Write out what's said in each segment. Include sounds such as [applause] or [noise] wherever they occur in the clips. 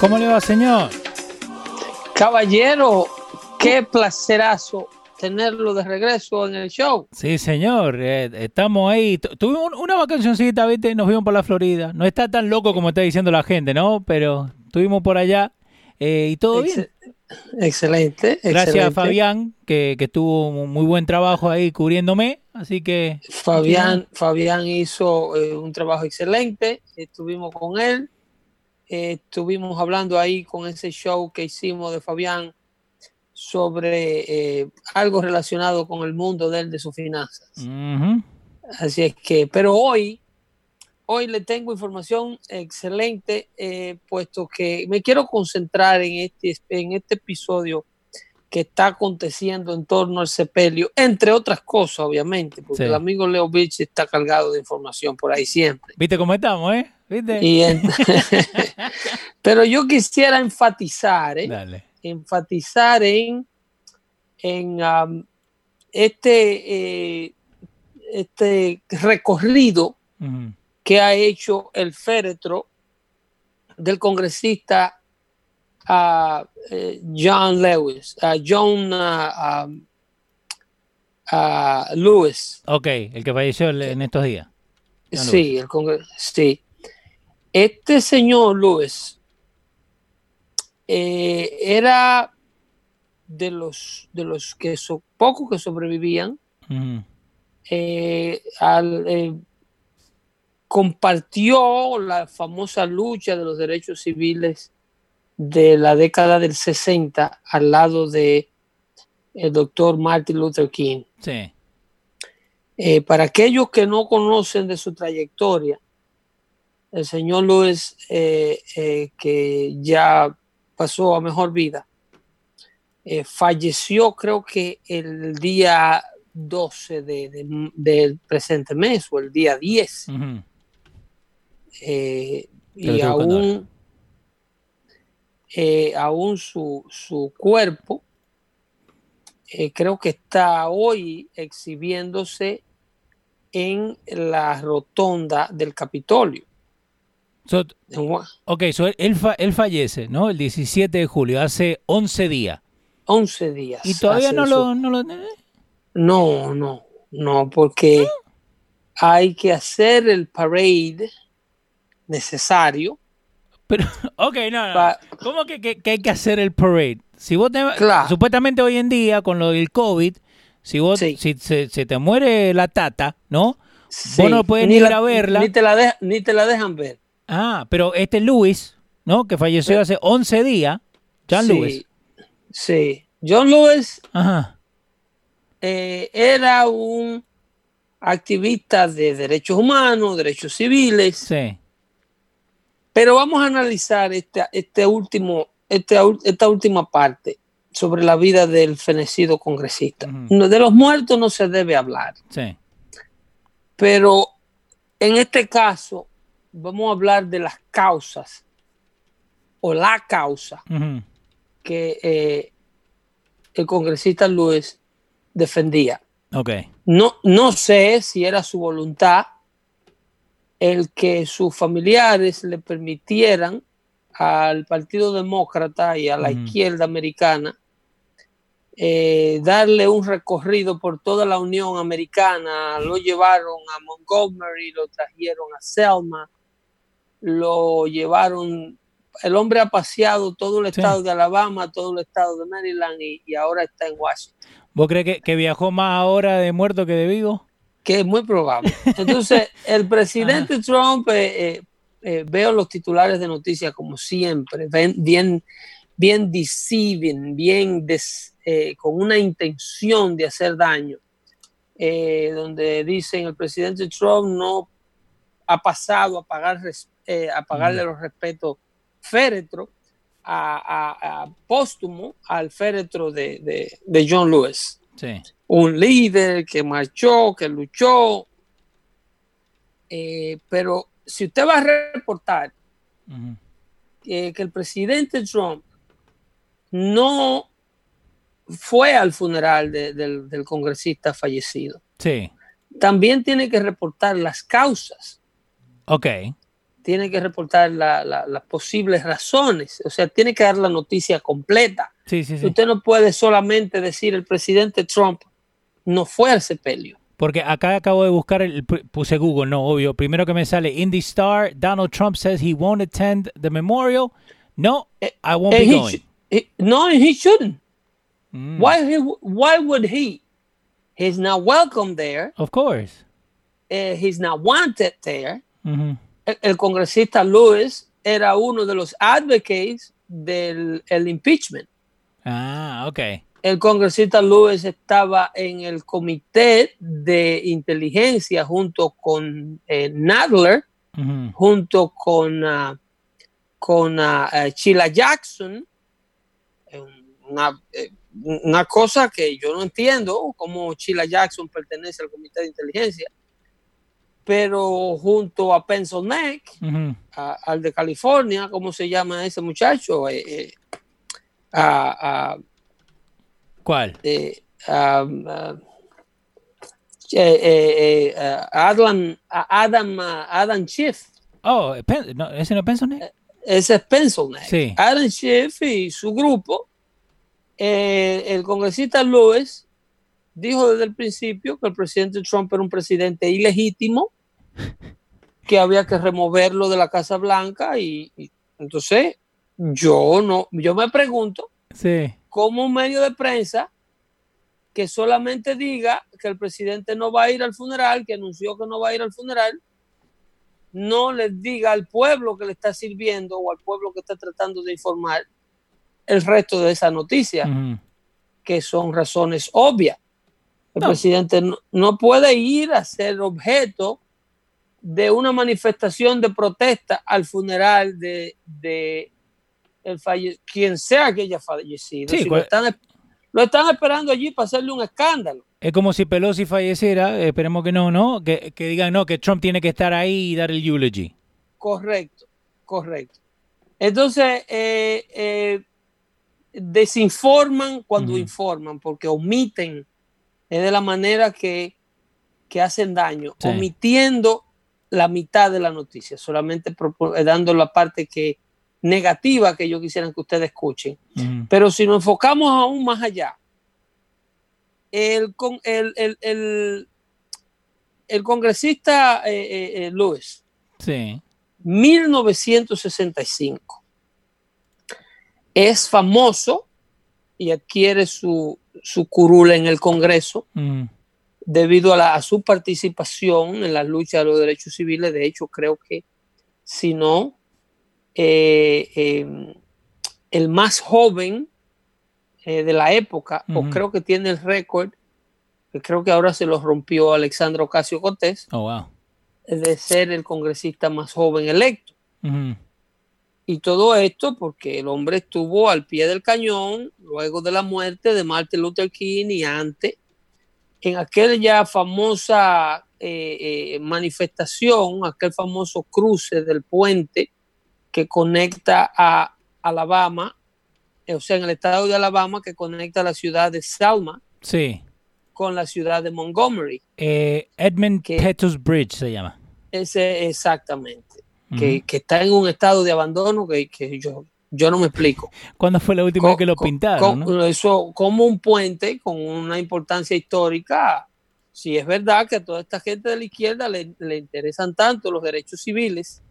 ¿Cómo le va, señor? Caballero, qué placerazo tenerlo de regreso en el show. Sí, señor, eh, estamos ahí. Tu- Tuvimos una vacacioncita, ¿viste? Nos fuimos por la Florida. No está tan loco como está diciendo la gente, ¿no? Pero estuvimos por allá eh, y todo bien. Ex- Excelente. Gracias a. Fabián, que, que tuvo un muy buen trabajo ahí cubriéndome. Así que Fabián, Fabián hizo eh, un trabajo excelente. Estuvimos con él. Eh, estuvimos hablando ahí con ese show que hicimos de Fabián sobre eh, algo relacionado con el mundo de él, de sus finanzas. Así es que, pero hoy, hoy le tengo información excelente, eh, puesto que me quiero concentrar en este, en este episodio que está aconteciendo en torno al sepelio, entre otras cosas, obviamente, porque Sí. el amigo Leo Beach está cargado de información por ahí siempre. ¿Viste cómo estamos, eh? ¿Viste? Y en- [laughs] pero yo quisiera enfatizar, ¿eh? Dale. enfatizar en, en um, este, eh, este recorrido que ha hecho el féretro del congresista ah, eh, John Lewis, ah, John um, Lewis. Ok, el que falleció en estos días. John Sí, el congre- sí. Este señor Lewis eh, era de los de los que so- pocos que sobrevivían eh, al, eh, compartió la famosa lucha de los derechos civiles de la década del 60 al lado de el doctor Martin Luther King. Sí. Eh, para aquellos que no conocen de su trayectoria, el señor Lewis, eh, eh, que ya pasó a mejor vida, eh, falleció creo que el día 12 de- de- del presente mes o el día 10. Ujú. eh, Que lo y aún, eh, aún su, su cuerpo eh, creo que está hoy exhibiéndose en la rotonda del Capitolio. So, ok, so él, fa- él fallece, ¿no? El 17 de julio, hace 11 días. 11 días. Y todavía no lo, no lo... No, no, no, porque hay que hacer el parade necesario. Pero, [laughs] ok, no, no. Pa- ¿Cómo que, que- que hay que hacer el parade? Si vos te, Claro. supuestamente hoy en día, con lo del COVID, si vos, Sí. si se, se te muere la tata, ¿no? Sí, no puedes ni ir la- a verla. Ni te la, de- ni te la dejan ver. Ah, pero este Luis, ¿no? Que falleció hace 11 días, John sí, Lewis. Sí. John Lewis Ajá. eh, era un activista de derechos humanos, derechos civiles, Sí. Pero vamos a analizar esta, este último, este esta última parte sobre la vida del fenecido congresista. De los muertos no se debe hablar, Sí. pero en este caso vamos a hablar de las causas o la causa que eh, el congresista Luis defendía. Okay. No, no sé si era su voluntad el que sus familiares le permitieran al Partido Demócrata y a la izquierda americana eh, darle un recorrido por toda la Unión Americana. Lo llevaron a Montgomery, lo trajeron a Selma, lo llevaron. El hombre ha paseado todo el estado de Alabama, todo el estado de Maryland y, ahora está en Washington. ¿Vos crees que, viajó más ahora de muerto que de vivo? Que es muy probable. Entonces, el presidente Trump, eh, eh, eh, veo los titulares de noticias como siempre, bien, bien deceiving, bien con una intención de hacer daño, donde dicen el presidente Trump no ha pasado a, pagar, a pagarle los respetos féretro a, póstumo al féretro de, John Lewis. Un líder que marchó, que luchó. Eh, pero si usted va a reportar que el presidente Trump no fue al funeral del, del, congresista fallecido, sí. también tiene que reportar las causas. Ok tiene que reportar las posibles razones, o sea, tiene que dar la noticia completa. Sí, sí, sí. Usted no puede solamente decir el presidente Trump no fue al sepelio. Porque acá acabo de buscar, el, puse Google, no, obvio. Primero que me sale Indy Star, Donald Trump says he won't attend the memorial. No, eh, I won't be going. no, he shouldn't. Mm. Why, why would he? He's not welcome there. Of course. Uh, he's not wanted there. Mm el, congresista Lewis era uno de los advocates del impeachment. Ah, ok. El congresista Lewis estaba en el comité de inteligencia junto con eh, Nadler, junto con, uh, con uh, Sheila Jackson. Una, eh, una, cosa que yo no entiendo, cómo Sheila Jackson pertenece al comité de inteligencia pero junto a Pencil Neck, al de California, ¿cómo se llama ese muchacho? Eh, eh, a, ¿Cuál? Eh, Adam, Adam, Adam Schiff. Oh, no, ese no es Pencil Neck. Ese es Pencil Neck. Sí. Adam Schiff y su grupo, el congresista Lewis dijo desde el principio que el presidente Trump era un presidente ilegítimo que había que removerlo de la Casa Blanca y, entonces yo no, yo me pregunto sí. cómo un medio de prensa que solamente diga que el presidente no va a ir al funeral, que anunció que no va a ir al funeral, no le diga al pueblo que le está sirviendo o al pueblo que está tratando de informar el resto de esa noticia, que son razones obvias. El presidente no, puede ir a ser objeto de una manifestación de protesta al funeral de, el quien sea que haya fallecido. lo, están, esperando allí para hacerle un escándalo. Es como si Pelosi falleciera, esperemos que no, ¿no? Que, digan, no, que Trump tiene que estar ahí y dar el eulogy. Correcto, correcto. Entonces, eh, eh, desinforman cuando informan, porque omiten es de la manera que, hacen daño, omitiendo la mitad de la noticia, solamente eh, dando la parte que negativa que yo quisiera que ustedes escuchen. Pero si nos enfocamos aún más allá, el, el, el, congresista eh, eh, eh Lewis, sí. 1965, es famoso y adquiere su, su curula en el Congreso debido a, su participación en la lucha de los derechos civiles. De hecho, creo que si no, eh, em, el más joven eh, de la época, o creo que tiene el récord, que creo que ahora se lo rompió Alexandra Ocasio Cortés, oh, de ser el congresista más joven electo. Y todo esto porque el hombre estuvo al pie del cañón luego de la muerte de Martin Luther King y antes en aquella famosa eh, eh, manifestación, aquel famoso cruce del puente que conecta a Alabama, eh, o sea, en el estado de Alabama que conecta la ciudad de Selma Sí. con la ciudad de Montgomery. Eh, Edmund Que- Pettus Bridge se llama. Ese exactamente, que, que está en un estado de abandono que, que yo, yo no me explico. ¿Cuándo fue la última vez que lo pintaron? no? Eso como un puente con una importancia histórica. Si es verdad que a toda esta gente de la izquierda le, le interesan tanto los derechos civiles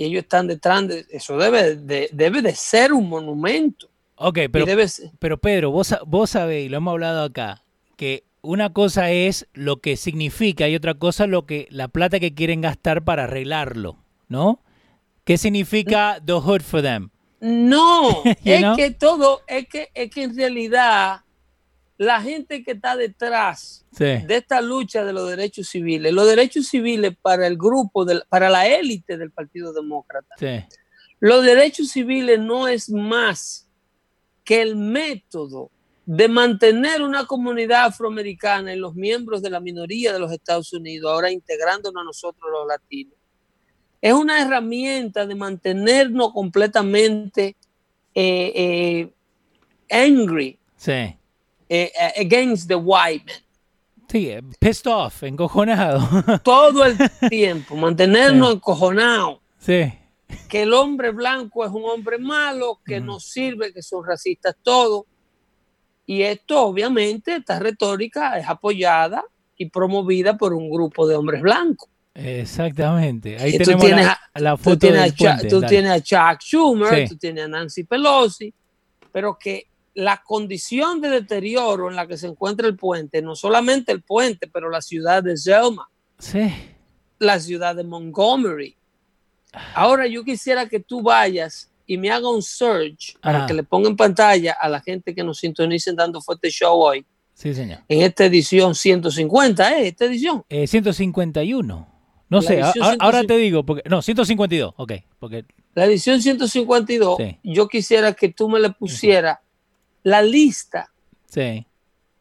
y ellos están detrás de eso, debe de, debe de ser un monumento. Ok, pero, debe ser- pero Pedro, vos, vos sabés, y lo hemos hablado acá, que una cosa es lo que significa y otra cosa lo que la plata que quieren gastar para arreglarlo, ¿no? ¿Qué significa the hood for them? No, [laughs] es know? que todo, es que, es que en realidad la gente que está detrás Sí. de esta lucha de los derechos civiles, los derechos civiles para el grupo, del, para la élite del Partido Demócrata, Sí. los derechos civiles no es más que el método de mantener una comunidad afroamericana y los miembros de la minoría de los Estados Unidos, ahora integrándonos a nosotros los latinos. Es una herramienta de mantenernos completamente eh, eh, angry Sí. Eh, against the white man. Sí, eh, pissed off, encojonado. [laughs] Todo el tiempo, mantenernos encojonados. sí. que el hombre blanco es un hombre malo, que no sirve, que son racistas todos. Y esto, obviamente, esta retórica es apoyada y promovida por un grupo de hombres blancos. Exactamente. Ahí tú tenemos tienes la, a- la Tú foto tienes, del a Chuck, tú tienes a Chuck Schumer, Sí. tú tienes a Nancy Pelosi, pero que la condición de deterioro en la que se encuentra el puente, no solamente el puente, pero la ciudad de Selma, Sí. la ciudad de Montgomery. Ahora yo quisiera que tú vayas y me haga un search para que le ponga en pantalla a la gente que nos sintonicen dando fuerte show hoy Sí, señor. en esta edición 150, ¿eh? Esta edición. Eh, 151. No La sé, ahora 150. te digo, porque no, 152, ok, porque La edición 152, Sí. yo quisiera que tú me le pusieras la lista sí.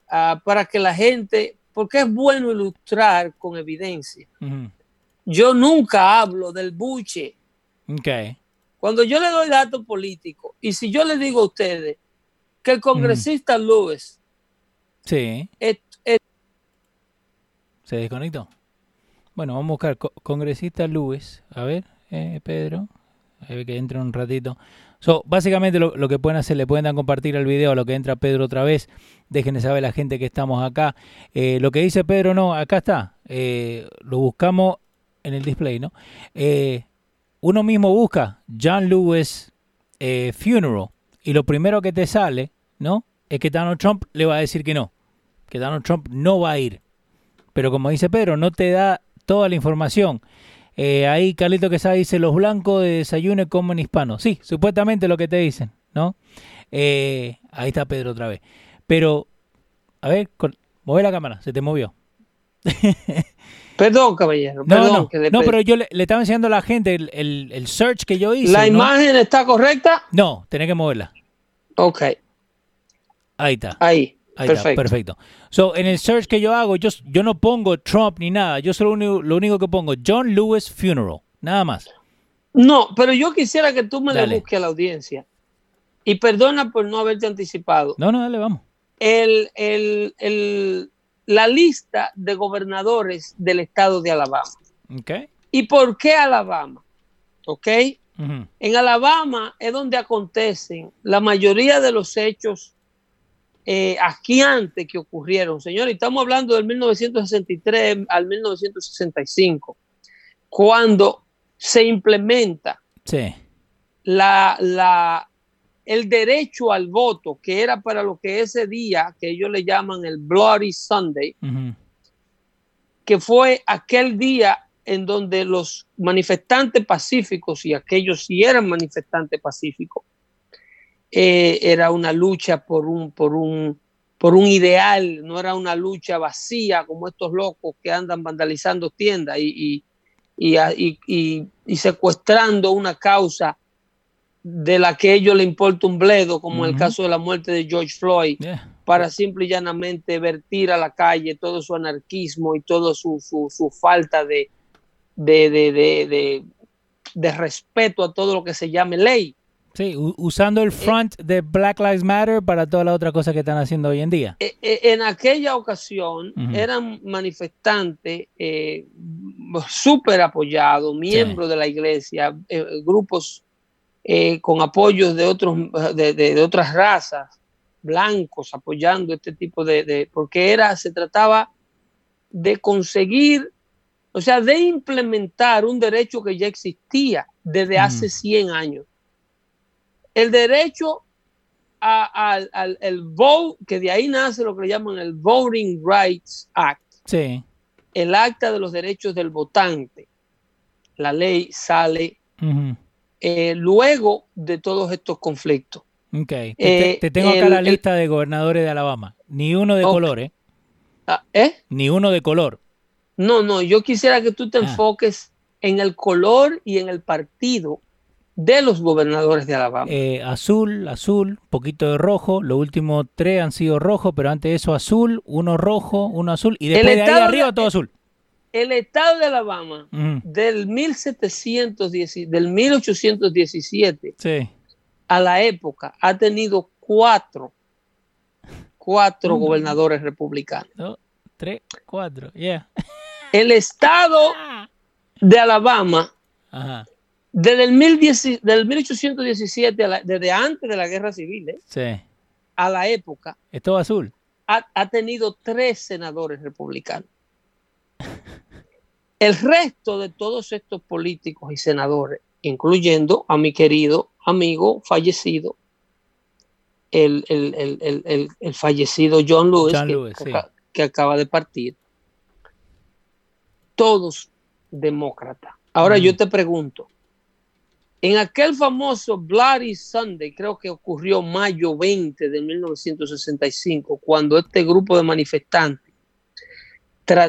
ah, para que la gente, porque es bueno ilustrar con evidencia. Yo nunca hablo del buche. Ok. Cuando yo le doy datos políticos, y si yo le digo a ustedes que el congresista Lewis Sí. es, es- ¿Se desconectó? Bueno, vamos a buscar co- congresista Luis. A ver, eh, Pedro. A ver que entre un ratito. So, básicamente lo, que pueden hacer, le pueden dar compartir el video a lo que entra Pedro otra vez. Déjenle saber a la gente que estamos acá. Eh, lo que dice Pedro, no, acá está. Eh, lo buscamos en el display, ¿no? Eh, uno mismo busca John Lewis Funeral y lo primero que te sale, ¿no? Es que Donald Trump le va a decir que no. Que Donald Trump no va a ir. Pero como dice Pedro, no te da toda la información. Eh, ahí Carlito Quesada dice, los blancos de desayuno comen hispanos. Sí, supuestamente lo que te dicen, ¿no? Eh, ahí está Pedro otra vez. Pero, a ver, con, mueve la cámara, se te movió. [laughs] Perdón, caballero. No, perdón, no, que le no, pe- pero yo le, le estaba enseñando a la gente el, el- el search que yo hice. ¿La ¿no? imagen está correcta? No, tenés que moverla. Ok, Ahí está. ahí. Ahí perfecto. está, perfecto. So, en el search que yo hago, yo, yo no pongo Trump ni nada. Yo solo lo único que pongo, John Lewis Funeral. Nada más. No, pero yo quisiera que tú me Dale. le busques a la audiencia. Y perdona por no haberte anticipado. No, no, dale, vamos. El, el- el- la lista de gobernadores del estado de Alabama. Ok. ¿Y por qué Alabama? ¿Ok? En Alabama es donde acontecen la mayoría de los hechos eh, asquiantes que ocurrieron. Señores, estamos hablando del 1963 al 1965, cuando se implementa Sí. la, la, el derecho al voto, que era para lo que ese día, que ellos le llaman el Bloody Sunday, Ujú. que fue aquel día en donde los manifestantes pacíficos, y aquellos sí eran manifestantes pacíficos, eh, era una lucha por un, por, un, por un ideal, no era una lucha vacía como estos locos que andan vandalizando tiendas y, y, y, y- secuestrando una causa de la que a ellos le importa un bledo, como el Ujú. caso de la muerte de George Floyd Yeah. para simple y llanamente vertir a la calle todo su anarquismo y toda su, su, su falta de, de, de, de, de- de respeto a todo lo que se llame ley. Sí, usando el front de Black Lives Matter para todas las otras cosas que están haciendo hoy en día. en aquella ocasión eran manifestantes súper apoyados, miembros de la iglesia, grupos con apoyos de, otros, de otras razas blancos apoyando este tipo de, porque era, se trataba de conseguir, o sea, de implementar un derecho que ya existía desde hace 100 años. El derecho al el vote, que de ahí nace lo que le llaman el Voting Rights Act. Sí. El acta de los derechos del votante. La ley sale eh, luego de todos estos conflictos. Ok. Te, eh, tengo acá la lista de gobernadores de Alabama. Ni uno de color, ¿eh? Ah, ¿eh? Ni uno de color. No, no, yo quisiera que tú te ah. enfoques en el color y en el partido de los gobernadores de Alabama. Eh, azul, azul, poquito de rojo. Los últimos tres han sido rojos, pero antes de eso azul, uno rojo, uno azul. Y después de ahí arriba todo azul. El estado de Alabama del 1710, del 1817 sí a la época ha tenido cuatro, cuatro gobernadores republicanos. tres, cuatro, yeah. El estado [laughs] de Alabama, desde el del 1817, desde antes de la guerra civil, ¿eh? a la época, esto azul. Ha, ha tenido tres senadores republicanos. El resto de todos estos políticos y senadores, incluyendo a mi querido amigo fallecido, el, fallecido John Lewis, que, acaba de partir, todos demócratas. Ahora yo te pregunto, en aquel famoso Bloody Sunday, creo que ocurrió mayo 20 de 1965, cuando este grupo de manifestantes,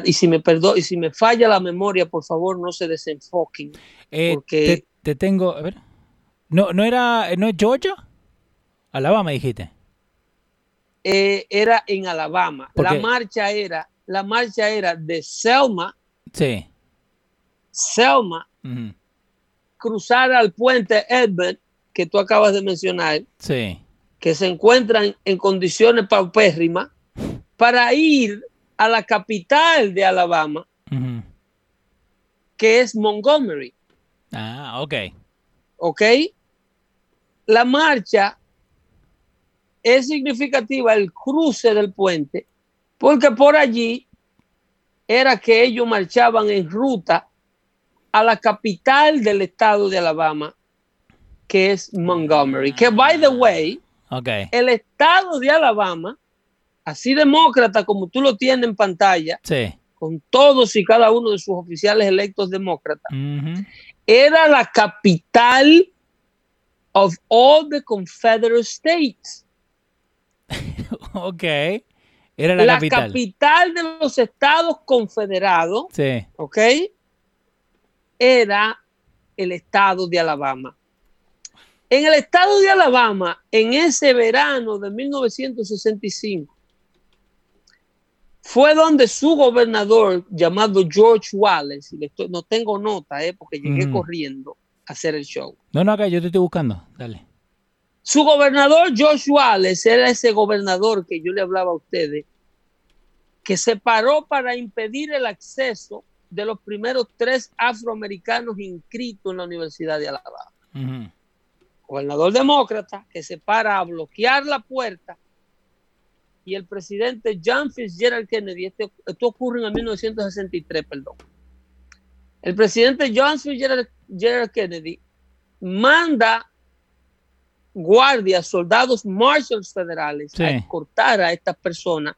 y si me perdó, y si me falla la memoria, por favor no se desenfoquen. Eh, porque te, tengo, a ver. No, no era, ¿no es Georgia? Alabama dijiste. Eh, era en Alabama. La marcha era, la marcha era de Selma. Sí. Selma. Cruzar al puente Edmund, que tú acabas de mencionar. Sí. Que se encuentran en condiciones paupérrimas para ir a la capital de Alabama, que es Montgomery. Ah, ok. Ok la marcha es significativa, el cruce del puente, porque por allí era que ellos marchaban en ruta a la capital del estado de Alabama, que es Montgomery. Que, by the way, el estado de Alabama, así demócrata como tú lo tienes en pantalla, con todos y cada uno de sus oficiales electos demócratas, era la capital of all the Confederate States. [laughs] ok. Era la, capital. de los Estados Confederados. Sí. Ok. Era el estado de Alabama. En el estado de Alabama, en ese verano de 1965, fue donde su gobernador, llamado George Wallace, y no tengo nota, eh, porque llegué corriendo, hacer el show. No, no, acá yo te estoy buscando. Dale. Su gobernador Joshua Wallace era ese gobernador que yo le hablaba a ustedes, que se paró para impedir el acceso de los primeros tres afroamericanos inscritos en la Universidad de Alabama. Gobernador demócrata que se para a bloquear la puerta y el presidente John Fitzgerald Kennedy, este, esto ocurre en 1963, perdón. El presidente John Fitzgerald Gerald Kennedy manda guardias, soldados marshals federales a cortar a estas personas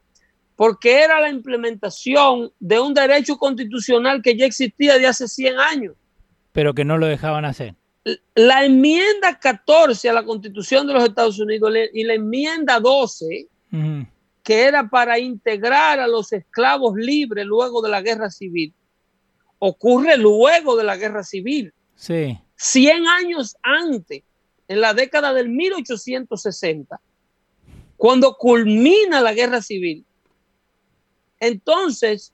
porque era la implementación de un derecho constitucional que ya existía de hace 100 años. Pero que no lo dejaban hacer. La enmienda 14 a la constitución de los Estados Unidos y la enmienda 12, que era para integrar a los esclavos libres luego de la guerra civil, ocurre luego de la guerra civil. Sí. 100 años antes, en la década del 1860, cuando culmina la guerra civil, entonces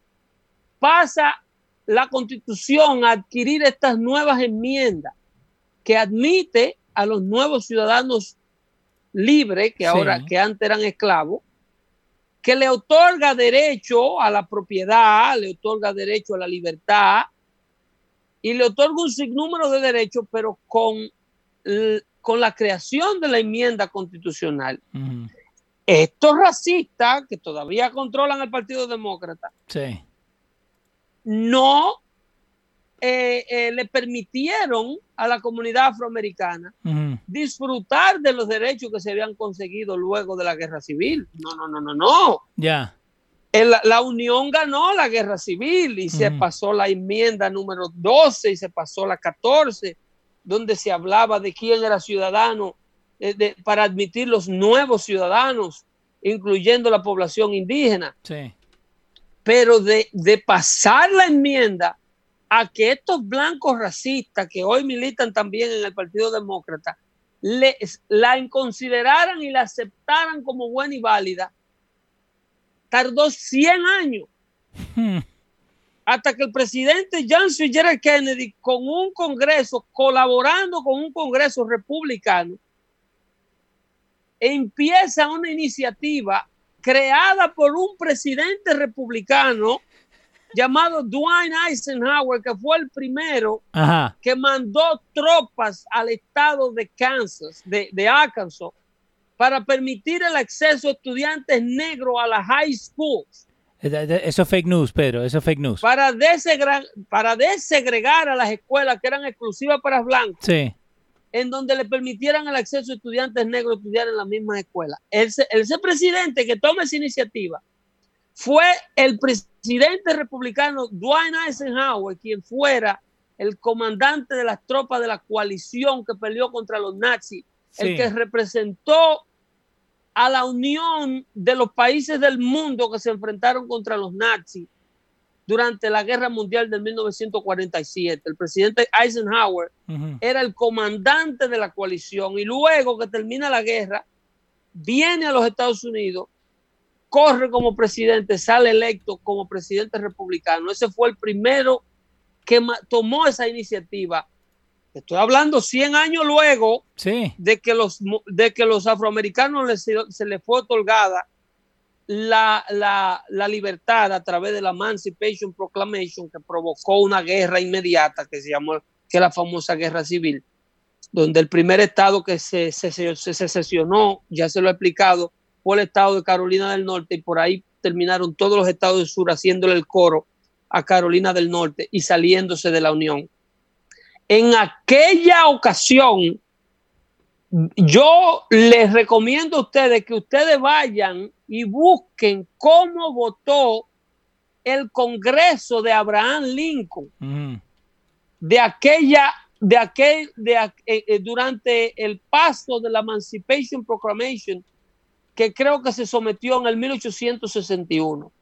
pasa la constitución a adquirir estas nuevas enmiendas que admite a los nuevos ciudadanos libres, que ahora, que antes eran esclavos, que le otorga derecho a la propiedad, le otorga derecho a la libertad y le otorga un sinnúmero de derechos, pero con, con la creación de la enmienda constitucional. Estos racistas que todavía controlan el Partido Demócrata no eh, eh, le permitieron a la comunidad afroamericana disfrutar de los derechos que se habían conseguido luego de la guerra civil. No, no, no, no, no. Ya. La, Unión ganó la guerra civil y se pasó la enmienda número 12 y se pasó la 14, donde se hablaba de quién era ciudadano eh, para admitir los nuevos ciudadanos, incluyendo la población indígena. Sí. Pero de, de pasar la enmienda a que estos blancos racistas que hoy militan también en el Partido Demócrata la consideraran y la aceptaran como buena y válida, tardó 100 años. Hmm. Hasta que el presidente John C. Kennedy, con un Congreso, colaborando con un Congreso republicano, empieza una iniciativa creada por un presidente republicano llamado Dwight Eisenhower, que fue el primero que mandó tropas al estado de Kansas, de, Arkansas, para permitir el acceso a estudiantes negros a las high schools. Eso es fake news, Pedro, eso es fake news. Para, desegregar, para desegregar a las escuelas que eran exclusivas para blancos. Sí. En donde le permitieran el acceso a estudiantes negros a estudiar en la misma escuela. Ese, ese presidente que toma esa iniciativa fue el presidente republicano Dwight Eisenhower quien fuera el comandante de las tropas de la coalición que peleó contra los nazis, el que representó a la unión de los países del mundo que se enfrentaron contra los nazis durante la Guerra Mundial de 1947. El presidente Eisenhower era el comandante de la coalición y luego que termina la guerra, viene a los Estados Unidos corre como presidente, sale electo como presidente republicano. Ese fue el primero que tomó esa iniciativa. Estoy hablando 100 años luego de, que los, de que los afroamericanos se les fue otorgada la, la, libertad a través de la Emancipation Proclamation que provocó una guerra inmediata que se llamó que la famosa guerra civil, donde el primer estado que se, se, se sesionó, ya se lo he explicado, fue el estado de Carolina del Norte y por ahí terminaron todos los estados del sur haciéndole el coro a Carolina del Norte y saliéndose de la Unión. En aquella ocasión, yo les recomiendo a ustedes que ustedes vayan y busquen cómo votó el Congreso de Abraham Lincoln de aquella de aquel de, eh, eh, durante el paso de la Emancipation Proclamation que creo que se sometió en el 1861.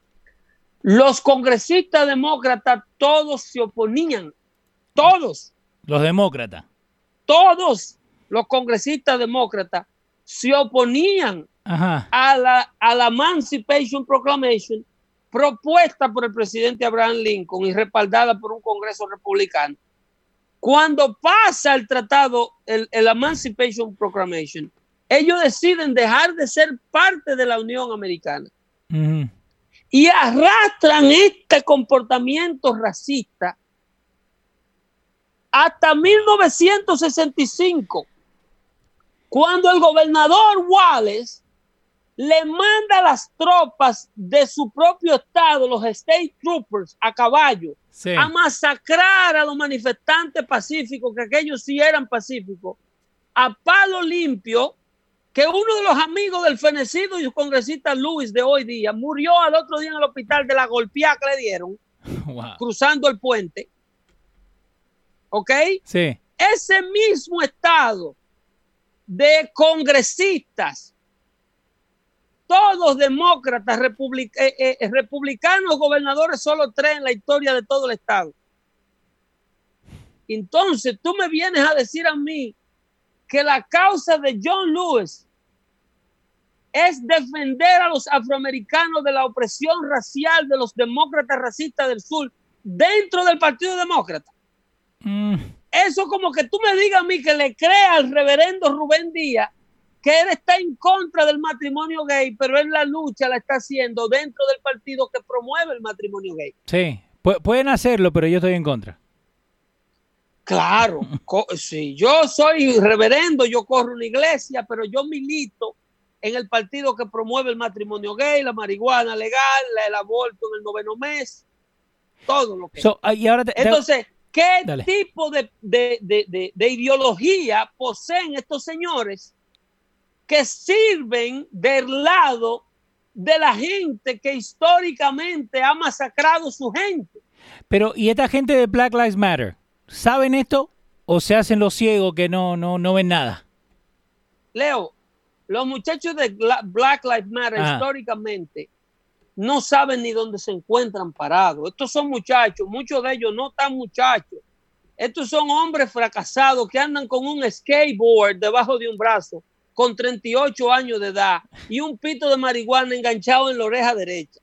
Los congresistas demócratas todos se oponían, todos. Los demócratas. Todos los congresistas demócratas se oponían A, la, a la Emancipation Proclamation propuesta por el presidente Abraham Lincoln y respaldada por un Congreso republicano. Cuando pasa el tratado, el, el Emancipation Proclamation, ellos deciden dejar de ser parte de la Unión Americana. Y arrastran este comportamiento racista hasta 1965, cuando el gobernador Wallace le manda las tropas de su propio estado, los State Troopers, a caballo, a masacrar a los manifestantes pacíficos, que aquellos sí eran pacíficos, a palo limpio, que uno de los amigos del fenecido y congresista Luis de hoy día murió al otro día en el hospital de la golpeada que le dieron [laughs] cruzando el puente. ¿Ok? Sí. Ese mismo estado de congresistas, todos demócratas, eh, eh, republicanos, gobernadores, solo tres en la historia de todo el estado. Entonces tú me vienes a decir a mí que la causa de John Lewis es defender a los afroamericanos de la opresión racial de los demócratas racistas del sur dentro del Partido Demócrata. Mm, eso como que tú me digas a mí que le crea al reverendo Rubén Díaz que él está en contra del matrimonio gay, pero él la lucha la está haciendo dentro del partido que promueve el matrimonio gay. Sí, pueden hacerlo, pero yo estoy en contra. Claro, sí, yo soy reverendo, yo corro una iglesia, pero yo milito en el partido que promueve el matrimonio gay, la marihuana legal, el aborto en el noveno mes, todo lo que. Ah, Entonces, ¿qué tipo de, de ideología poseen estos señores que sirven del lado de la gente que históricamente ha masacrado su gente? Pero, ¿y esta gente de Black Lives Matter? ¿Saben esto o se hacen los ciegos que no, no, no ven nada? Leo, los muchachos de Black Lives Matter históricamente no saben ni dónde se encuentran parados. Estos son muchachos, muchos de ellos no están muchachos. Estos son hombres fracasados que andan con un skateboard debajo de un brazo con 38 años de edad y un pito de marihuana enganchado en la oreja derecha.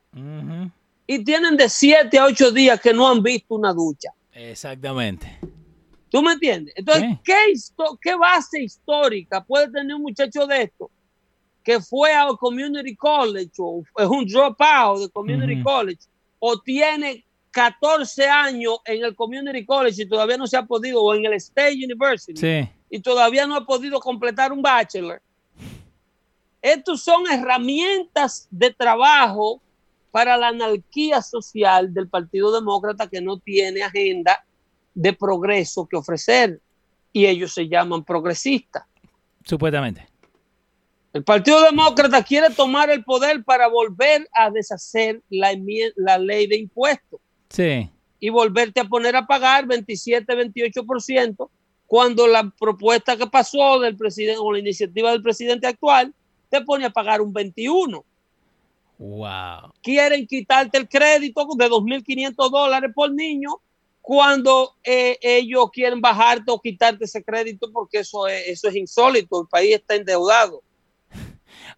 Y tienen de 7 a 8 días que no han visto una ducha. Exactamente. ¿Tú me entiendes? Entonces, ¿qué, base histórica puede tener un muchacho de esto que fue a community college o es un dropout de community college o tiene 14 años en el community college y todavía no se ha podido o en el State University y todavía no ha podido completar un bachelor? Estos son herramientas de trabajo para la anarquía social del Partido Demócrata que no tiene agenda de progreso que ofrecer y ellos se llaman progresistas. Supuestamente. El Partido Demócrata quiere tomar el poder para volver a deshacer la, la ley de impuestos. Sí. Y volverte a poner a pagar 27, 28% cuando la propuesta que pasó del presidente o la iniciativa del presidente actual te pone a pagar un 21. Wow. Quieren quitarte el crédito de 2.500 dólares por niño cuando eh, ellos quieren bajarte o quitarte ese crédito porque eso es, eso es insólito. El país está endeudado.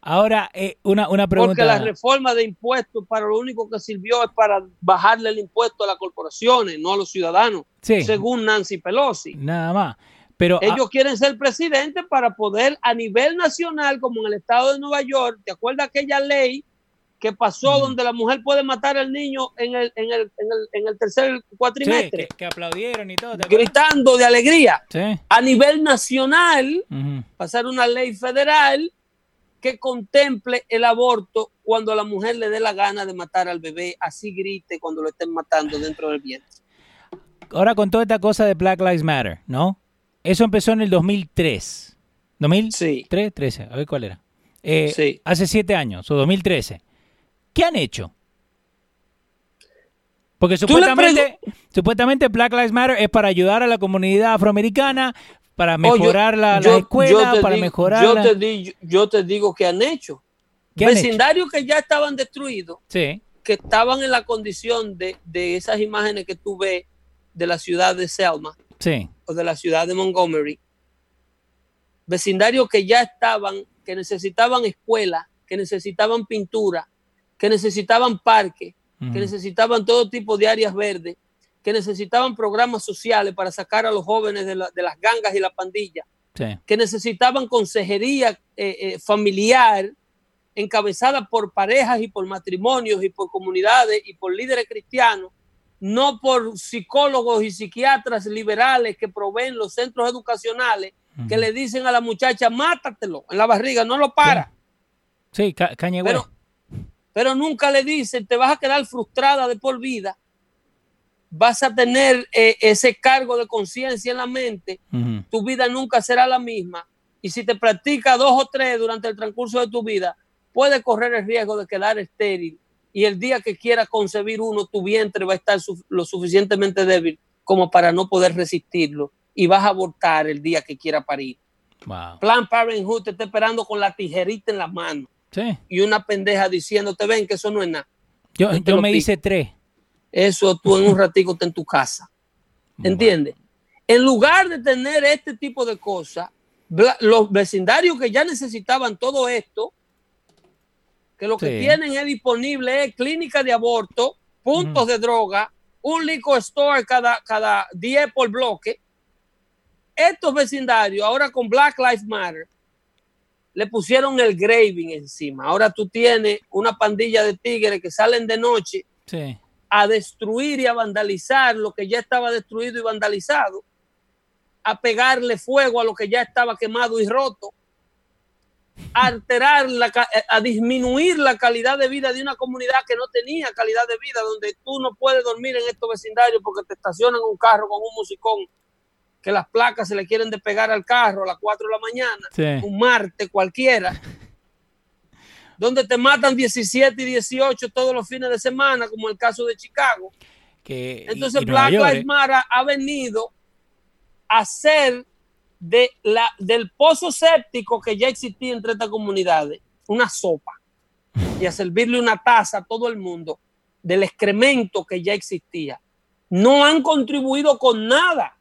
Ahora, eh, una, una, pregunta. Porque la reforma de impuestos para lo único que sirvió es para bajarle el impuesto a las corporaciones, no a los ciudadanos, según Nancy Pelosi. Nada más. Pero, Ellos quieren ser presidente para poder a nivel nacional, como en el estado de Nueva York, ¿te acuerdas aquella ley que pasó donde la mujer puede matar al niño en el, en el, en el, en el tercer cuatrimestre. que, aplaudieron y todo. Gritando de alegría. A nivel nacional, pasar una ley federal que contemple el aborto cuando a la mujer le dé la gana de matar al bebé, así grite cuando lo estén matando dentro del vientre. Ahora con toda esta cosa de Black Lives Matter, ¿no? Eso empezó en el 2003. ¿2003? Sí. 13, a ver cuál era. Eh, sí. Hace siete años, o 2013. ¿Qué han hecho? Porque supuestamente, supuestamente Black Lives Matter es para ayudar a la comunidad afroamericana, para oh, mejorar la, escuela, para mejorar. Yo, te yo te digo que han hecho. Vecindarios que ya estaban destruidos, sí. que estaban en la condición de, de, esas imágenes que tú ves de la ciudad de Selma sí. o de la ciudad de Montgomery. Vecindarios que ya estaban, que necesitaban escuela, que necesitaban pintura, que necesitaban parques, que necesitaban todo tipo de áreas verdes, que necesitaban programas sociales para sacar a los jóvenes de, las gangas y la pandilla, que necesitaban consejería eh, eh, familiar encabezada por parejas y por matrimonios y por comunidades y por líderes cristianos, no por psicólogos y psiquiatras liberales que proveen los centros educacionales que le dicen a la muchacha, mátatelo en la barriga, no lo para. Sí, sí pero nunca le dicen, te vas a quedar frustrada de por vida, vas a tener eh, ese cargo de conciencia en la mente, tu vida nunca será la misma. Y si te practica dos o tres durante el transcurso de tu vida, puedes correr el riesgo de quedar estéril. Y el día que quieras concebir uno, tu vientre va a estar lo suficientemente débil como para no poder resistirlo. Y vas a abortar el día que quiera parir. Plan Parenthood te está esperando con la tijerita en la mano. Y una pendeja diciéndote, ven que eso no es nada. Yo, yo me hice tres. Eso tú en un ratico está en tu casa. ¿Entiendes? En lugar de tener este tipo de cosas, los vecindarios que ya necesitaban todo esto, que lo que tienen es disponible es clínica de aborto, puntos de droga, un liquor store cada, cada 10 por bloque, estos vecindarios, ahora con Black Lives Matter, le pusieron el graving encima. Ahora tú tienes una pandilla de tigres que salen de noche a destruir y a vandalizar lo que ya estaba destruido y vandalizado, a pegarle fuego a lo que ya estaba quemado y roto, a alterar, la, a disminuir la calidad de vida de una comunidad que no tenía calidad de vida, donde tú no puedes dormir en estos vecindarios porque te estacionan un carro con un musicón que las placas se le quieren despegar al carro a las 4 de la mañana, un martes cualquiera, donde te matan 17 y 18 todos los fines de semana, como el caso de Chicago. Que, Entonces Black Lives ¿eh? Matter ha venido a ser de la, del pozo séptico que ya existía entre estas comunidades una sopa y a servirle una taza a todo el mundo del excremento que ya existía. No han contribuido con nada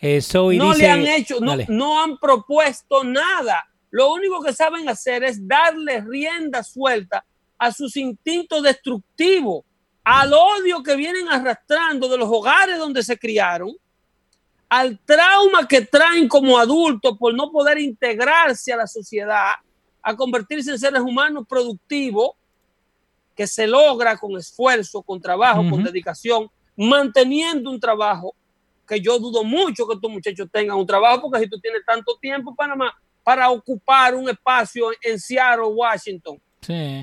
eh, no le han hecho, no, han propuesto nada. Lo único que saben hacer es darle rienda suelta a sus instintos destructivos, al odio que vienen arrastrando de los hogares donde se criaron, al trauma que traen como adultos por no poder integrarse a la sociedad, a convertirse en seres humanos productivos, que se logra con esfuerzo, con trabajo, con dedicación, manteniendo un trabajo que yo dudo mucho que estos muchachos tengan un trabajo, porque si tú tienes tanto tiempo, Panamá, para ocupar un espacio en Seattle, Washington,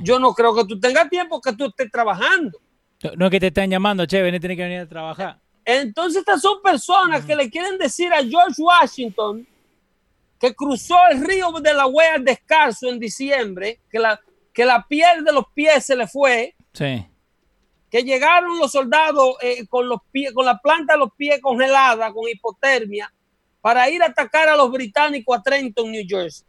yo no creo que tú tengas tiempo que tú estés trabajando. No es que te están llamando, che, ven, tienes que venir a trabajar. Entonces estas son personas que le quieren decir a George Washington que cruzó el río de la Wea descalzo en diciembre, que la, que la piel de los pies se le fue. Sí que llegaron los soldados eh, con, los pies, con la planta de los pies congelada, con hipotermia, para ir a atacar a los británicos a Trenton, New Jersey.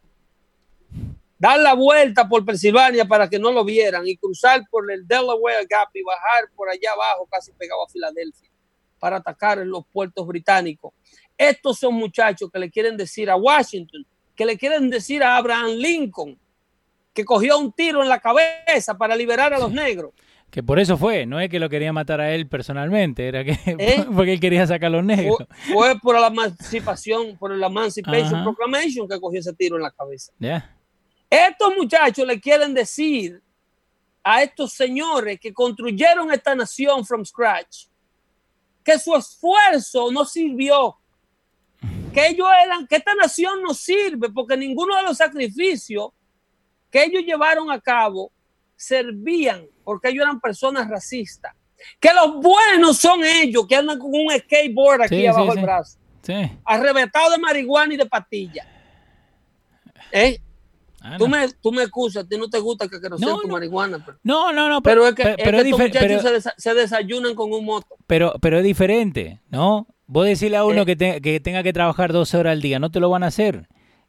Dar la vuelta por Pensilvania para que no lo vieran y cruzar por el Delaware Gap y bajar por allá abajo, casi pegado a Filadelfia, para atacar en los puertos británicos. Estos son muchachos que le quieren decir a Washington, que le quieren decir a Abraham Lincoln, que cogió un tiro en la cabeza para liberar a los negros. Que por eso fue, no es que lo quería matar a él personalmente, era que ¿Eh? [laughs] porque él quería sacar a los negros. Fue, por la emancipación, por la Emancipation Proclamation que cogió ese tiro en la cabeza. Estos muchachos le quieren decir a estos señores que construyeron esta nación from scratch que su esfuerzo no sirvió, que ellos eran, que esta nación no sirve porque ninguno de los sacrificios que ellos llevaron a cabo servían porque ellos eran personas racistas. Que los buenos son ellos que andan con un skateboard aquí abajo del brazo. Arrebetado de marihuana y de patilla. ¿Eh? Tú, me, tú me excusas, a ti no te gusta que no, tu marihuana. no, no, no. Pero, es que, estos muchachos se, desayunan con un moto. Pero, pero es diferente, ¿no? Vos decirle a uno eh. que, que tenga que trabajar 12 horas al día, no te lo van a hacer.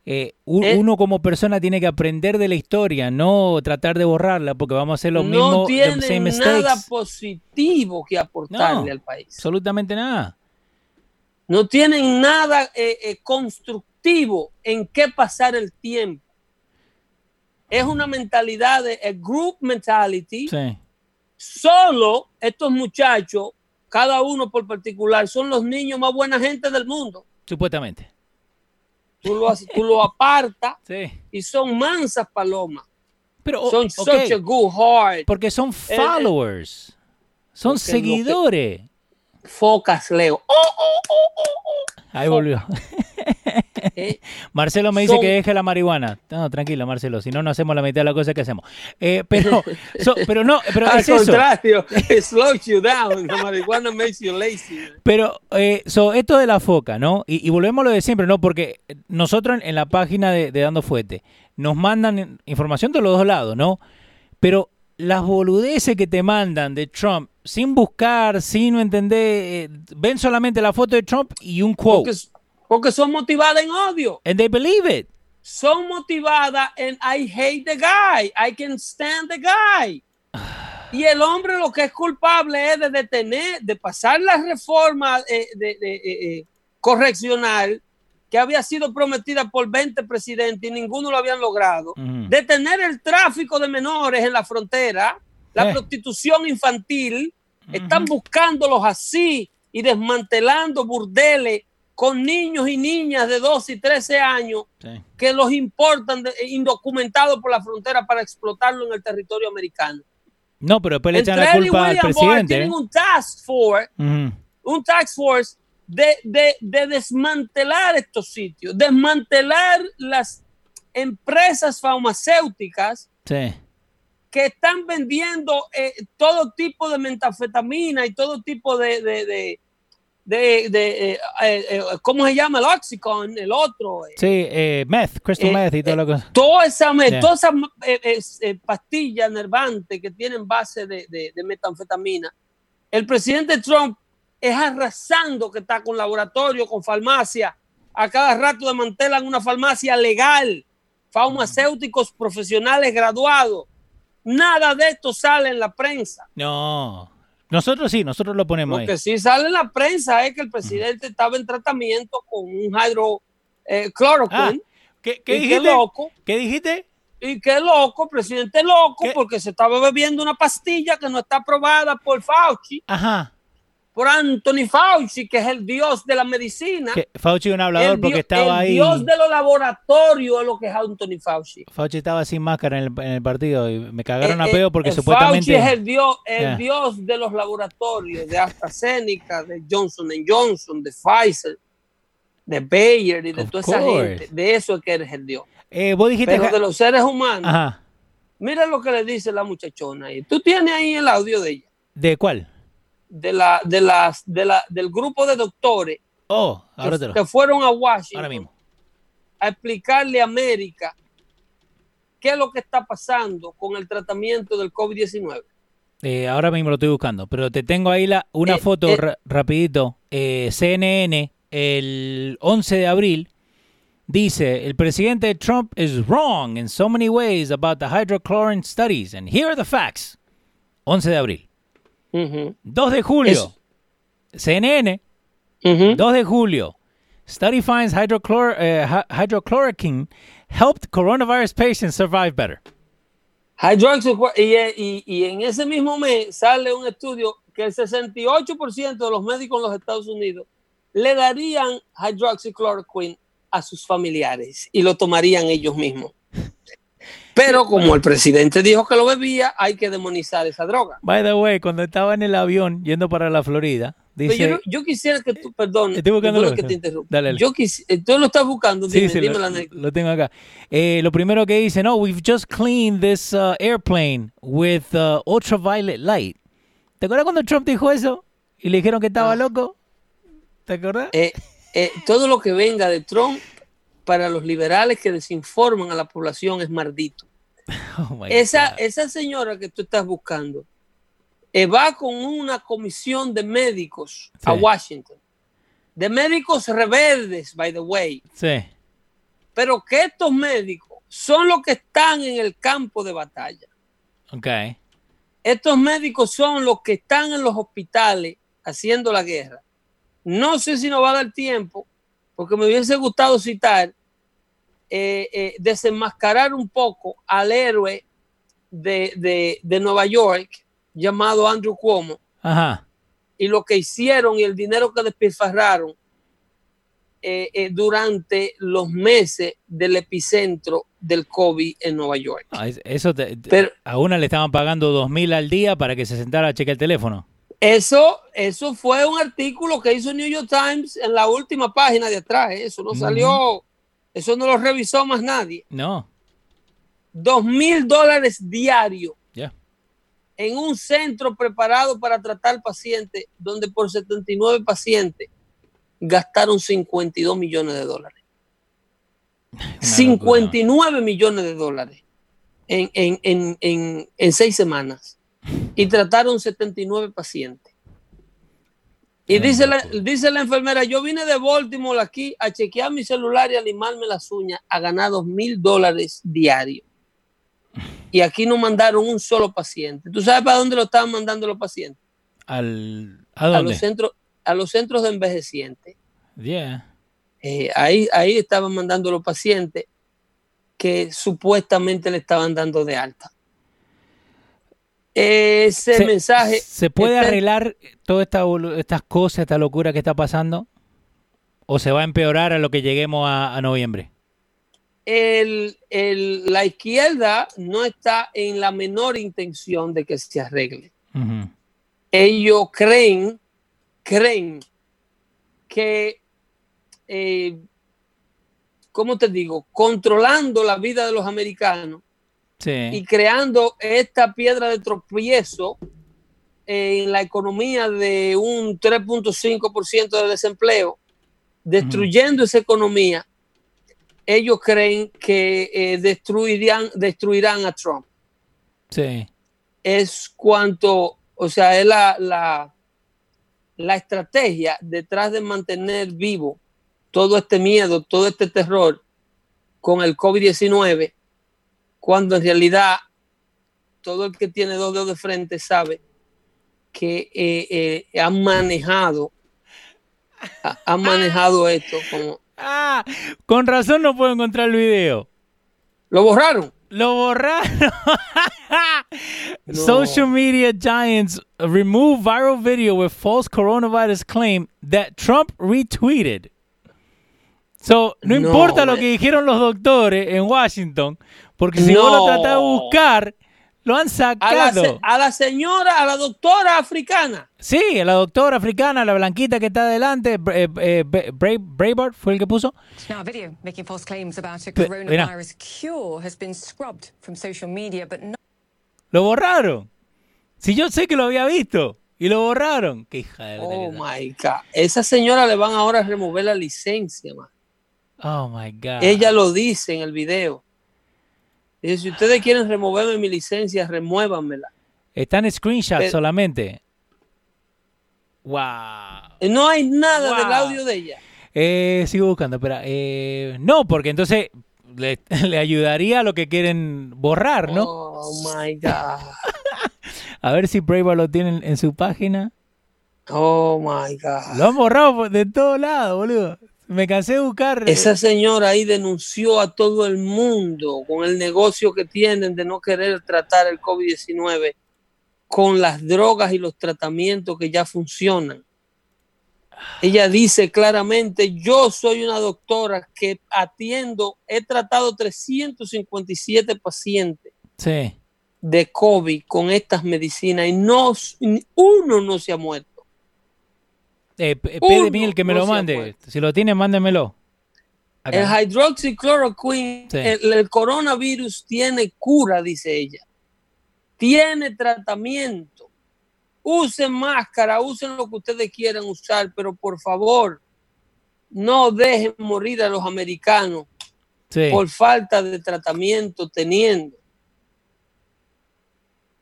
Eh, eh, uno como persona tiene que aprender de la historia, no tratar de borrarla, porque vamos a hacer lo mismo. No tiene nada positivo que aportarle al país. Absolutamente nada. No tienen nada eh, constructivo en qué pasar el tiempo. Es una mentalidad de group mentality. Solo estos muchachos, cada uno por particular, son los niños más buena gente del mundo. Supuestamente tú lo, tú lo apartas [laughs] y son mansas palomas. Pero, son such a good heart. Porque son eh, eh, followers. son seguidores. Focas, Leo. Oh, oh, oh, Ahí volvió. [laughs] [laughs] Eh, [laughs] Marcelo me dice que deje la marihuana. No, tranquilo, Marcelo, si no, no hacemos la mitad de la cosa que hacemos. Eh, pero, [laughs] pero no, pero Al contrario, slows you down. La marihuana makes you lazy. Pero eh, esto de la foca, ¿no? Y, volvemos a lo de siempre, ¿no? Porque nosotros en la página de, Dando Fuete nos mandan información de los dos lados, ¿no? Pero las boludeces que te mandan de Trump sin buscar, sin entender, ven solamente la foto de Trump y un quote. Porque son motivadas en odio. And they believe it. Son motivadas en I hate the guy. I can stand the guy. Y el hombre lo que es culpable es de detener, de pasar la reforma eh, de, eh, eh, correccional que había sido prometida por 20 presidentes y ninguno lo habían logrado, detener el tráfico de menores en la frontera, la prostitución infantil, están buscándolos así y desmantelando burdeles con niños y niñas de 12 y 13 años Sí. que los importan de- indocumentados por la frontera para explotarlo en el territorio americano. No, pero después le echan la culpa al presidente. tienen ¿eh? un task force, un task force de, de- de desmantelar estos sitios, desmantelar las empresas farmacéuticas Sí. que están vendiendo eh, todo tipo de metanfetamina y todo tipo de, de, de, eh, eh, eh, ¿cómo se llama? El Oxycontin, el otro. Sí, meth, crystal meth y toda eh, la cosa. toda esa, me- Yeah. toda esa eh, eh, eh, pastilla nervante que tienen base de, de- de metanfetamina. El presidente Trump es arrasando que está con laboratorio, con farmacia. A cada rato desmantelan una farmacia legal, farmacéuticos profesionales graduados. Nada de esto sale en la prensa. No. Nosotros sí, nosotros lo ponemos Lo ahí. sí sale en la prensa es que el presidente estaba en tratamiento con un hydro eh, chloroquine. ¿Qué, qué y qué dijiste? loco. ¿Qué dijiste? Y qué loco, presidente loco, ¿Qué? porque se estaba bebiendo una pastilla que no está aprobada por Fauci, Ajá. Por Anthony Fauci, que es el dios de la medicina. Que Fauci es un hablador el, porque estaba el ahí. dios de los laboratorios es lo que es Anthony Fauci. Fauci estaba sin máscara en el, en el partido y me cagaron a Eh, peo eh, porque eh, supuestamente. Fauci es el dios, el Yeah. dios de los laboratorios, de AstraZeneca, de Johnson Johnson, de Pfizer, de Bayer y de Of toda esa gente. De eso es que eres el dios. Eh, vos dijiste. Pero ja- de los seres humanos, Ajá. mira lo que le dice la muchachona ahí. Tú tienes ahí el audio de ella. ¿De cuál? De la, de las, de la, del grupo de doctores Oh, ahora que, te lo. que fueron a Washington Ahora mismo. a explicarle a América qué es lo que está pasando con el tratamiento del COVID-19. Eh, ahora mismo lo estoy buscando, pero te tengo ahí la, una Eh, foto eh. ra- rapidito. Eh, CNN, el 11 de abril, dice, el presidente Trump is wrong in so many ways about the hydrochlorine studies, and here are the facts. 11 de abril. Ujú, 2 de julio, Eso. CNN, ujú. 2 de julio. Study finds hydrochlor hy- hydrochloroquine helped coronavirus patients survive better. Y, eh, y- y en ese mismo mes sale un estudio que el 68% de los médicos en los Estados Unidos le darían hydroxychloroquine a sus familiares y lo tomarían ellos mismos. Pero como el presidente dijo que lo bebía, hay que demonizar esa droga. By the way, cuando estaba en el avión yendo para la Florida, Pero dice... yo, quisiera que tú, perdón, Estoy buscándolo. perdona que te interrumpa. Dale, dale. Yo eh, tú lo estás buscando, dime, Sí, sí, dime lo, la lo tengo acá. Eh, lo primero que dice, no, we've just cleaned this uh, airplane with uh, ultraviolet light. ¿Te acuerdas cuando Trump dijo eso? Y le dijeron que estaba Ah. loco. ¿Te acuerdas? Eh, eh, todo lo que venga de Trump para los liberales que desinforman a la población es maldito. [laughs] Oh Esa, esa señora que tú estás buscando eh, va con una comisión de médicos a. Washington. De médicos rebeldes, by the way. Sí. Pero que estos médicos son los que están en el campo de batalla. Ok. Estos médicos son los que están en los hospitales haciendo la guerra. No sé si nos va a dar tiempo, porque me hubiese gustado citar, eh, eh, desenmascarar un poco al héroe de, de- de Nueva York llamado Andrew Cuomo Ajá. y lo que hicieron y el dinero que despilfarraron eh, eh, durante los meses del epicentro del COVID en Nueva York. Ah, es- Eso te- te- Pero- a una le estaban pagando dos mil al día para que se sentara a chequear el teléfono. Eso, eso fue un artículo que hizo New York Times en la última página de atrás. ¿eh? Eso no salió, eso no lo revisó más nadie. No. Dos mil dólares diarios Ya. en un centro preparado para tratar pacientes, donde por 79 pacientes gastaron 52 millones de dólares. [laughs] Una 59 millones de dólares en, en, en, en, en seis semanas y trataron 79 pacientes. Y dice la, locura. dice la enfermera, yo vine de Baltimore aquí a chequear mi celular y a limarme las uñas, a ganar dos mil dólares diarios. Y aquí no mandaron un solo paciente. ¿Tú sabes para dónde lo estaban mandando los pacientes? Al, ¿A A dónde? los centros, a los centros de envejecientes. Yeah. Eh, ahí, ahí estaban mandando los pacientes que supuestamente le estaban dando de alta. Ese Se- mensaje. ¿Se puede está- arreglar todas esta, estas cosas, esta locura que está pasando? ¿O se va a empeorar a lo que lleguemos a, a noviembre? El, el, la izquierda no está en la menor intención de que se arregle. Ellos creen, creen que, eh, ¿cómo te digo? Controlando la vida de los americanos Sí. y creando esta piedra de tropiezo en la economía de un 3.5% de desempleo, destruyendo esa economía, ellos creen que eh, destruirán, destruirán a Trump. Sí. Es cuanto, o sea, es la, la, la estrategia detrás de mantener vivo todo este miedo, todo este terror con el COVID-19, cuando en realidad todo el que tiene dos dedos de frente sabe que eh, eh, han manejado, ha- han manejado esto como... Ah, con razón no puedo encontrar el video. ¿Lo borraron? Lo borraron. [laughs] No. Social media giants remove viral video with false coronavirus claim that Trump retweeted. So, no, No, importa lo eh. que dijeron los doctores en Washington, porque si vos lo No. tratás de buscar, lo han A la, sacado. a la señora, a la doctora africana. Sí, la doctora africana, la blanquita que está adelante, eh, eh, fue el que puso. Now, a video making false claims about a coronavirus cure has been scrubbed from social media, but not Lo borraron. Si yo sé que lo había visto y lo borraron. Qué hija de Oh my God. Esa señora le van ahora a remover la licencia, man. Oh my God. Ella lo dice en el video. Dice, si ustedes quieren removerme mi licencia, remuévanmela. Está en screenshot Pero- solamente. Wow. No hay nada Wow. del audio de ella. Eh, sigo buscando, espera. Eh, no, porque entonces le, [laughs] le ayudaría a lo que quieren borrar, ¿no? Oh my God. [laughs] A ver si Breitbart lo tienen en su página. Oh my God. Lo han borrado de todos lados, boludo. Me cansé de buscar. eh, Esa señora ahí denunció a todo el mundo con el negocio que tienen de no querer tratar el COVID-19 con las drogas y los tratamientos que ya funcionan. Ella dice claramente, yo soy una doctora que atiendo, he tratado 357 pacientes Sí. de COVID con estas medicinas y no, uno no se ha muerto. Eh, pide Miguel que me lo mande. Si lo tiene, mándemelo. Acá. El hydroxychloroquine, Sí. el, el coronavirus tiene cura, dice ella. Tiene tratamiento. Usen máscara, usen lo que ustedes quieran usar, pero por favor, no dejen morir a los americanos Sí. por falta de tratamiento teniendo.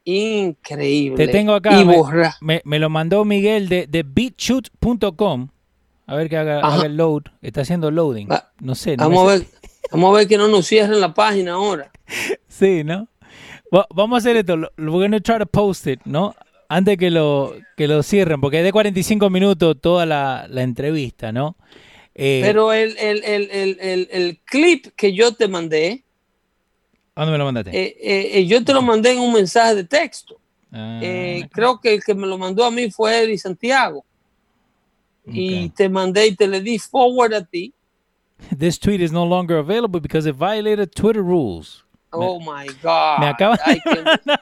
Increíble. Te tengo acá. Y me, borra. me- me lo mandó Miguel de, de beatshoot.com. A ver que haga, haga el load. Está haciendo loading. Va- No sé. no Vamos a sé. ver, vamos a ver que no nos cierren la página ahora. [laughs] Sí, ¿no? Va- vamos a hacer esto. We're gonna try to post it, ¿no? Antes que lo, que lo cierren, porque es de 45 minutos toda la, la entrevista, ¿no? Eh, Pero el, el, el, el clip que yo te mandé, ¿a ¿Dónde me lo mandaste? eh, eh, eh, yo te lo mandé en un mensaje de texto. Ah, Eh, creo que el que me lo mandó a mí fue Eddie Santiago. Y te mandé y te le di forward a ti. [laughs] This tweet is no longer available because it violated Twitter rules. Oh my God. Me acaba I can't, [laughs]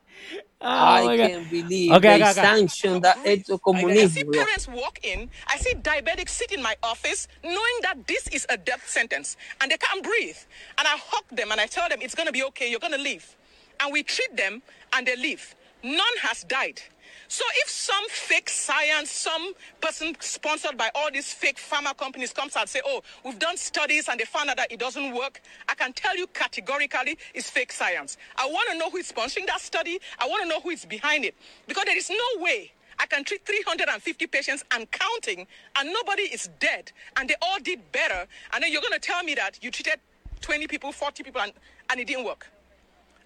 [laughs] Oh, I can't believe Okay, they acá, acá. sanctioned that esto I see parents walk in. I see diabetics sit in my office knowing that this is a death sentence and they can't breathe. And I hug them and I tell them it's going to be okay. You're going to live. And we treat them and they leave. None has died. So if some fake science, some person sponsored by all these fake pharma companies comes out and say, oh, we've done studies and they found out that it doesn't work, I can tell you categorically it's fake science. I want to know who is sponsoring that study. I want to know who is behind it. Because there is no way I can treat 350 patients and counting, and nobody is dead, and they all did better. And then you're going to tell me that you treated 20 people, 40 people, and, and it didn't work.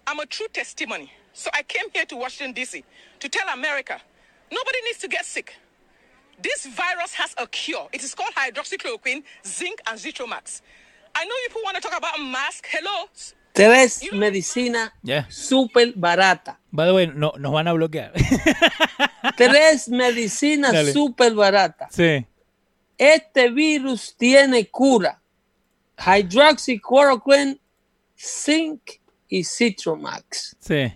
I'm a true testimony. So I came here to Washington, D.C. to tell America nobody needs to get sick. This virus has a cure. It is called hydroxychloroquine, zinc, and Zitromax. I know people want to talk about mask. Hello. Tres medicinas Yeah. súper baratas. By the way, no, nos van a bloquear. Tres [laughs] medicinas Dale. súper baratas. sí. Este virus tiene cura. Hydroxychloroquine, zinc y Citromax. Sí.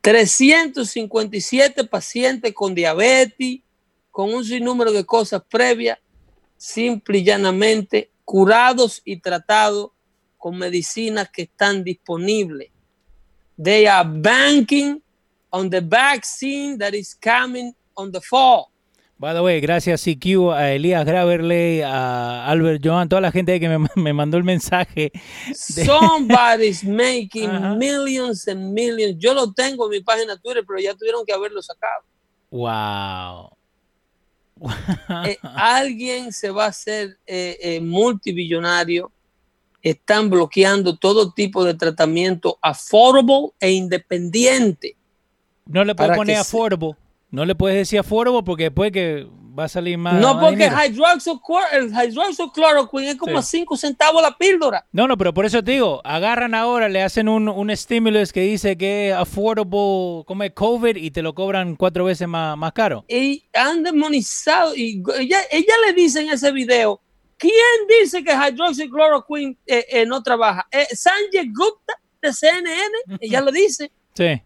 357 pacientes con diabetes, con un sinnúmero de cosas previas, simple y llanamente curados y tratados con medicinas que están disponibles. They are banking on the vaccine that is coming on the fall. By the way, gracias CQ, a Elías Graverley, a Albert Joan, toda la gente que me, me mandó el mensaje. de- Somebody's [laughs] making Ajá. millions and millions. Yo lo tengo en mi página Twitter, pero ya tuvieron que haberlo sacado. Wow. [laughs] Eh, alguien se va a hacer eh, eh, multibillonario. Están bloqueando todo tipo de tratamiento affordable e independiente. No le para poner se- affordable. No le puedes decir affordable porque después que va a salir más. no más porque hydroxychlor- el hydroxychloroquine es como Sí. a 5 centavos la píldora. No, no, pero por eso te digo, agarran ahora, le hacen un, un stimulus que dice que es affordable, como es COVID, y te lo cobran cuatro veces más, más caro. Y han demonizado. Y ella, ella le dice en ese video: ¿Quién dice que hydroxychloroquine eh, eh, no trabaja? Eh, Sanjay Gupta de CNN. Ella lo dice. Sí.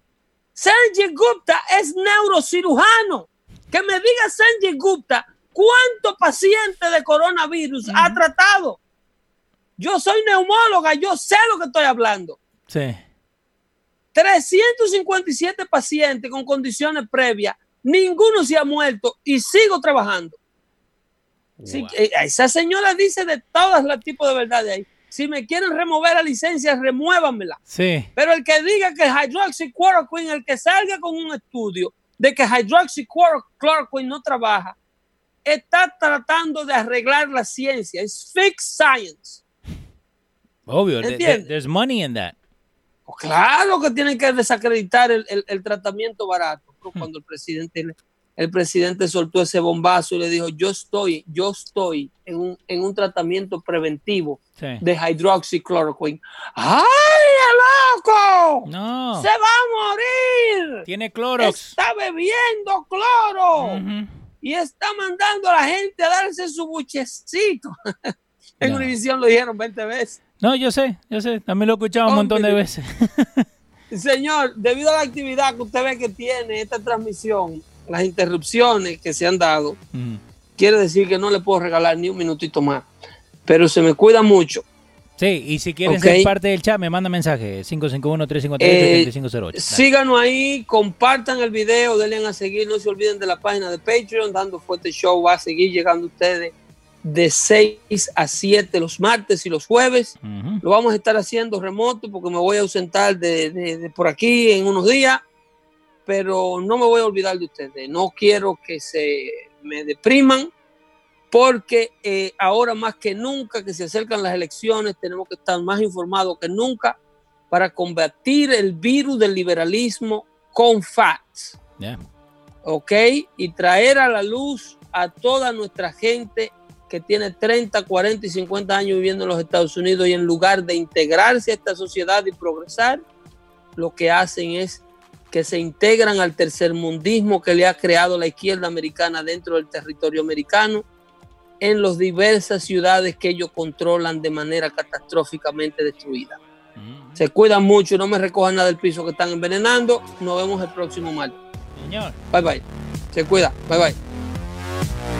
Sanjay Gupta es neurocirujano. Que me diga Sanjay Gupta cuántos pacientes de coronavirus ha tratado. Yo soy neumóloga, yo sé lo que estoy hablando. Sí. 357 pacientes con condiciones previas, ninguno se ha muerto y sigo trabajando. Sí, Wow. eh, esa señora dice de todas las tipos de verdades ahí. Si me quieren remover la licencia, remuévanmela. Sí. Pero el que diga que hydroxychloroquine, el que salga con un estudio de que hydroxychloroquine no trabaja, está tratando de arreglar la ciencia. Es fake science. Obvio, ¿Entiendes? there's money in that. Pues claro que tienen que desacreditar el, el- el tratamiento barato. Pero Cuando el presidente, el presidente soltó ese bombazo y le dijo, yo estoy, yo estoy en un, en un tratamiento preventivo Sí. de hydroxychloroquine. ¡Ay, loco! No. ¡Se va a morir! Tiene Clorox. Está bebiendo cloro y está mandando a la gente a darse su buchecito. [laughs] en No. Univisión lo dijeron 20 veces. No, yo sé, yo sé. También lo he escuchado un montón de veces. [laughs] Señor, debido a la actividad que usted ve que tiene esta transmisión, las interrupciones que se han dado, Ujú. quiere decir que no le puedo regalar ni un minutito más. Pero se me cuida mucho. Sí, y si quieren ser parte del chat, me manda mensaje. 551-358-8508. Eh. Síganos ahí, compartan el video, denle a seguir, no se olviden de la página de Patreon, Dando Fuerte Show va a seguir llegando a ustedes de 6 a 7 los martes y los jueves. Lo vamos a estar haciendo remoto porque me voy a ausentar de, de- de por aquí en unos días, pero no me voy a olvidar de ustedes. No quiero que se me depriman porque eh, ahora más que nunca que se acercan las elecciones tenemos que estar más informados que nunca para combatir el virus del liberalismo con facts. Ya. ¿ok? Y traer a la luz a toda nuestra gente que tiene 30, 40 y 50 años viviendo en los Estados Unidos y en lugar de integrarse a esta sociedad y progresar, lo que hacen es que se integran al tercermundismo que le ha creado la izquierda americana dentro del territorio americano en las diversas ciudades que ellos controlan de manera catastróficamente destruida. Se cuidan mucho, no me recojan nada del piso que están envenenando. Nos vemos el próximo martes. Señor. Bye bye. Se cuida. Bye bye.